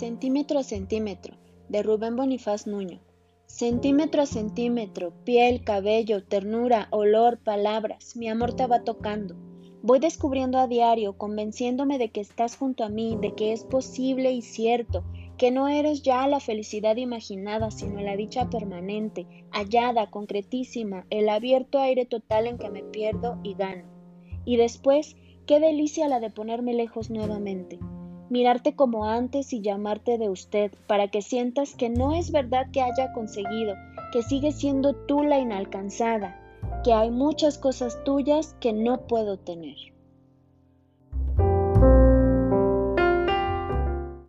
Centímetro a centímetro, de Rubén Bonifaz Nuño. Centímetro a centímetro, piel, cabello, ternura, olor, palabras, mi amor te va tocando. Voy descubriendo a diario, convenciéndome de que estás junto a mí, de que es posible y cierto, que no eres ya la felicidad imaginada, sino la dicha permanente, hallada, concretísima, el abierto aire total en que me pierdo y gano. Y después, qué delicia la de ponerme lejos nuevamente mirarte como antes y llamarte de usted, para que sientas que no es verdad que haya conseguido, que sigue siendo tú la inalcanzada, que hay muchas cosas tuyas que no puedo tener.